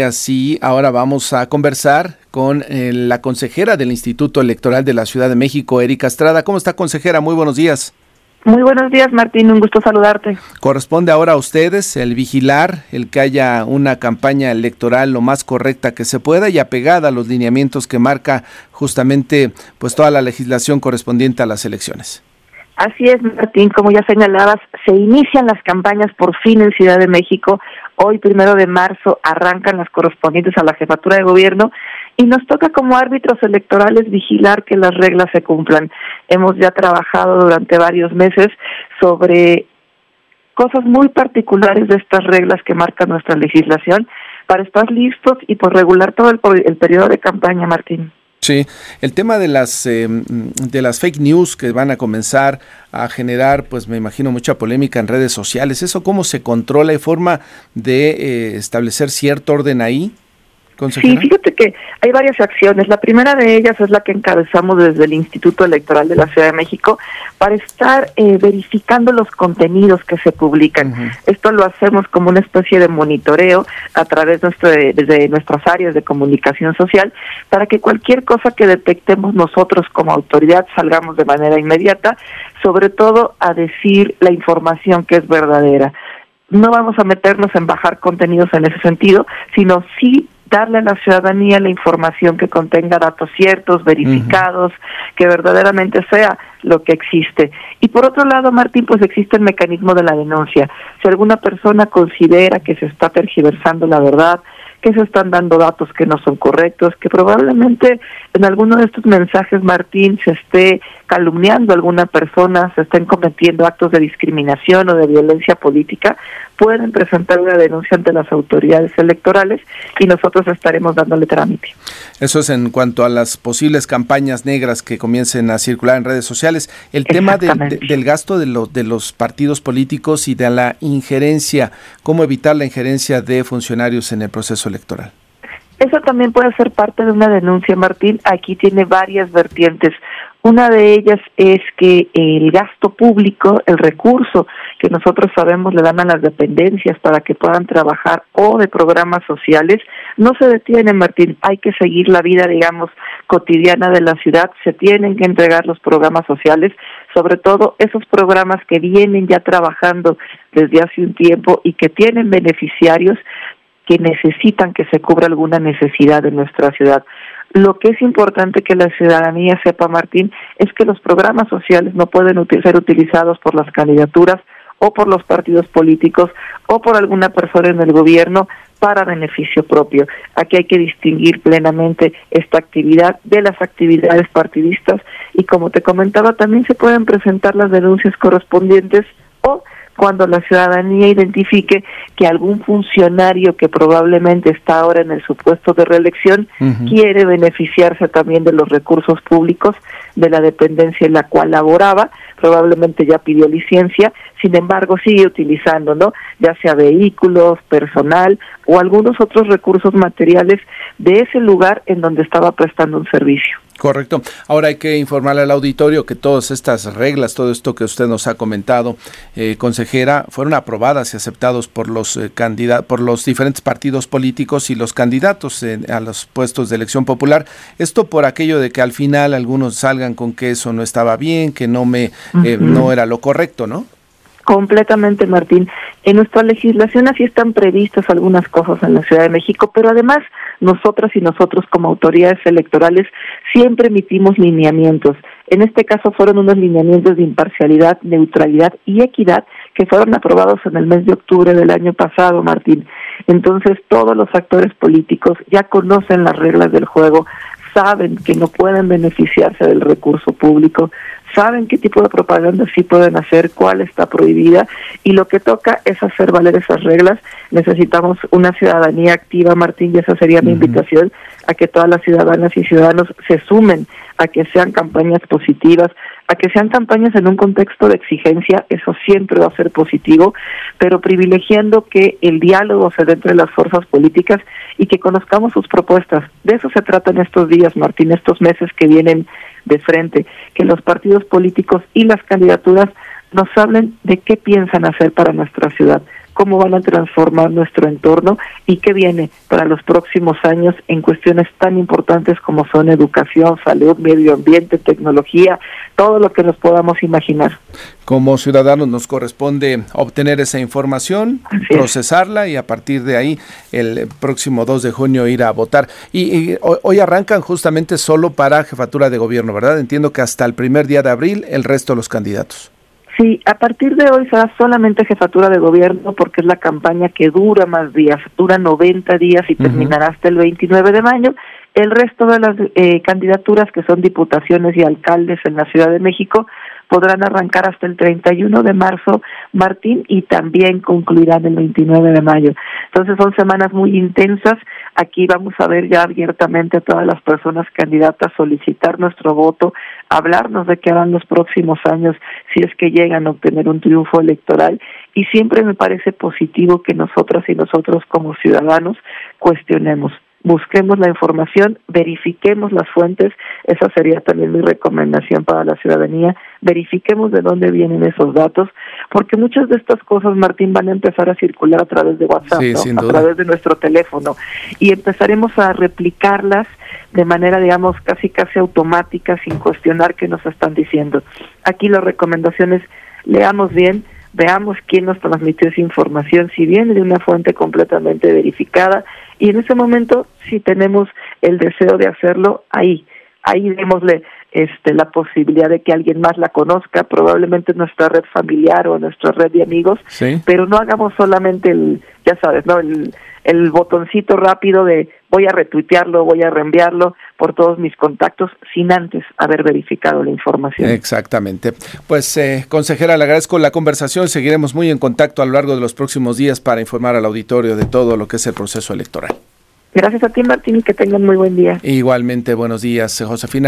Así, ahora vamos a conversar con eh, la consejera del Instituto Electoral de la Ciudad de México, Erika Estrada. ¿Cómo está, consejera? Muy buenos días. Muy buenos días, Martín. Un gusto saludarte. Corresponde ahora a ustedes el vigilar, el que haya una campaña electoral lo más correcta que se pueda y apegada a los lineamientos que marca justamente pues toda la legislación correspondiente a las elecciones. Así es, Martín, como ya señalabas, se inician las campañas por fin en Ciudad de México. Hoy, primero de marzo, arrancan las correspondientes a la jefatura de gobierno y nos toca como árbitros electorales vigilar que las reglas se cumplan. Hemos ya trabajado durante varios meses sobre cosas muy particulares de estas reglas que marca nuestra legislación para estar listos y por regular todo el, el periodo de campaña, Martín. Sí, el tema de las eh, de las fake news que van a comenzar a generar, pues me imagino mucha polémica en redes sociales. ¿Eso cómo se controla? ¿Hay forma de eh, establecer cierto orden ahí? Sí, fíjate que hay varias acciones. La primera de ellas es la que encabezamos desde el Instituto Electoral de la Ciudad de México para estar eh, verificando los contenidos que se publican. Esto lo hacemos como una especie de monitoreo a través de, de nuestras áreas de comunicación social para que cualquier cosa que detectemos nosotros como autoridad salgamos de manera inmediata, sobre todo a decir la información que es verdadera no vamos a meternos en bajar contenidos en ese sentido, sino sí darle a la ciudadanía la información que contenga datos ciertos, verificados, que verdaderamente sea lo que existe. Y por otro lado, Martín, pues existe el mecanismo de la denuncia. Si alguna persona considera que se está tergiversando la verdad, que se están dando datos que no son correctos, que probablemente en alguno de estos mensajes, Martín, se esté calumniando a alguna persona, se estén cometiendo actos de discriminación o de violencia política, pueden presentar una denuncia ante las autoridades electorales y nosotros estaremos dándole trámite. Eso es en cuanto a las posibles campañas negras que comiencen a circular en redes sociales. El tema del gasto de, de los partidos políticos y de la injerencia, ¿cómo evitar la injerencia de funcionarios en el proceso electoral? Eso también puede ser parte de una denuncia, Martín. Aquí tiene varias vertientes. Una de ellas es que el gasto público, el recurso que nosotros sabemos le dan a las dependencias para que puedan trabajar o de programas sociales, no se detiene, Martín. Hay que seguir la vida, digamos, cotidiana de la ciudad. Se tienen que entregar los programas sociales, sobre todo esos programas que vienen ya trabajando desde hace un tiempo y que tienen beneficiarios que necesitan que se cubra alguna necesidad de nuestra ciudad. Lo que es importante que la ciudadanía sepa, Martín, es que los programas sociales no pueden ser utilizados por las candidaturas o por los partidos políticos o por alguna persona en el gobierno para beneficio propio. Aquí hay que distinguir plenamente esta actividad de las actividades partidistas y como te comentaba también se pueden presentar las denuncias correspondientes o cuando la ciudadanía identifique que algún funcionario que probablemente está ahora en el supuesto de reelección quiere beneficiarse también de los recursos públicos de la dependencia en la cual laboraba, probablemente ya pidió licencia, sin embargo sigue utilizando, ¿no? Ya sea vehículos, personal o algunos otros recursos materiales de ese lugar en donde estaba prestando un servicio. Correcto. Ahora hay que informarle al auditorio que todas estas reglas, todo esto que usted nos ha comentado, eh, consejera, fueron aprobadas y aceptados por los eh, por los diferentes partidos políticos y los candidatos a los puestos de elección popular. Esto por aquello de que al final algunos salgan con que eso no estaba bien, que no me, eh, no era lo correcto, ¿no? Completamente, Martín. En nuestra legislación así están previstas algunas cosas en la Ciudad de México, pero además nosotras y nosotros como autoridades electorales siempre emitimos lineamientos. En este caso fueron unos lineamientos de imparcialidad, neutralidad y equidad que fueron aprobados en el mes de octubre del año pasado, Martín. Entonces todos los actores políticos ya conocen las reglas del juego, saben que no pueden beneficiarse del recurso público, saben qué tipo de propaganda sí pueden hacer, cuál está prohibida y lo que toca es hacer valer esas reglas. Necesitamos una ciudadanía activa, Martín, y esa sería mi invitación a que todas las ciudadanas y ciudadanos se sumen a que sean campañas positivas, a que sean campañas en un contexto de exigencia, eso siempre va a ser positivo, pero privilegiando que el diálogo se dé entre las fuerzas políticas y que conozcamos sus propuestas. De eso se trata en estos días, Martín, estos meses que vienen de frente, que los partidos políticos y las candidaturas nos hablen de qué piensan hacer para nuestra ciudad, cómo van a transformar nuestro entorno y qué viene para los próximos años en cuestiones tan importantes como son educación, salud, medio ambiente, tecnología, todo lo que nos podamos imaginar. Como ciudadanos nos corresponde obtener esa información, procesarla y a partir de ahí el próximo 2 de junio ir a votar. Y, hoy arrancan justamente solo para jefatura de gobierno, ¿verdad? Entiendo que hasta el primer día de abril el resto de los candidatos. Sí, a partir de hoy será solamente jefatura de gobierno porque es la campaña que dura más días, dura 90 días y terminará hasta el 29 de mayo. El resto de las eh, candidaturas que son diputaciones y alcaldes en la Ciudad de México podrán arrancar hasta el 31 de marzo, Martín, y también concluirán el 29 de mayo. Entonces son semanas muy intensas. Aquí vamos a ver ya abiertamente a todas las personas candidatas solicitar nuestro voto, hablarnos de qué harán los próximos años si es que llegan a obtener un triunfo electoral. Y siempre me parece positivo que nosotras y nosotros como ciudadanos cuestionemos busquemos la información, verifiquemos las fuentes, esa sería también mi recomendación para la ciudadanía, verifiquemos de dónde vienen esos datos, porque muchas de estas cosas, Martín, van a empezar a circular a través de WhatsApp, a través de nuestro teléfono, y empezaremos a replicarlas de manera, digamos, casi casi automática, sin cuestionar qué nos están diciendo. Aquí las recomendaciones, leamos bien, veamos quién nos transmitió esa información, si viene de una fuente completamente verificada, y en ese momento, si tenemos el deseo de hacerlo, ahí, ahí démosle este, la posibilidad de que alguien más la conozca, probablemente nuestra red familiar o nuestra red de amigos, pero no hagamos solamente el, ya sabes, ¿no? El, el botoncito rápido de voy a retuitearlo, voy a reenviarlo por todos mis contactos sin antes haber verificado la información. Exactamente. Pues, eh, consejera, le agradezco la conversación. Seguiremos muy en contacto a lo largo de los próximos días para informar al auditorio de todo lo que es el proceso electoral. Gracias a ti, Martín, y que tengan muy buen día. Igualmente, buenos días, Josefina.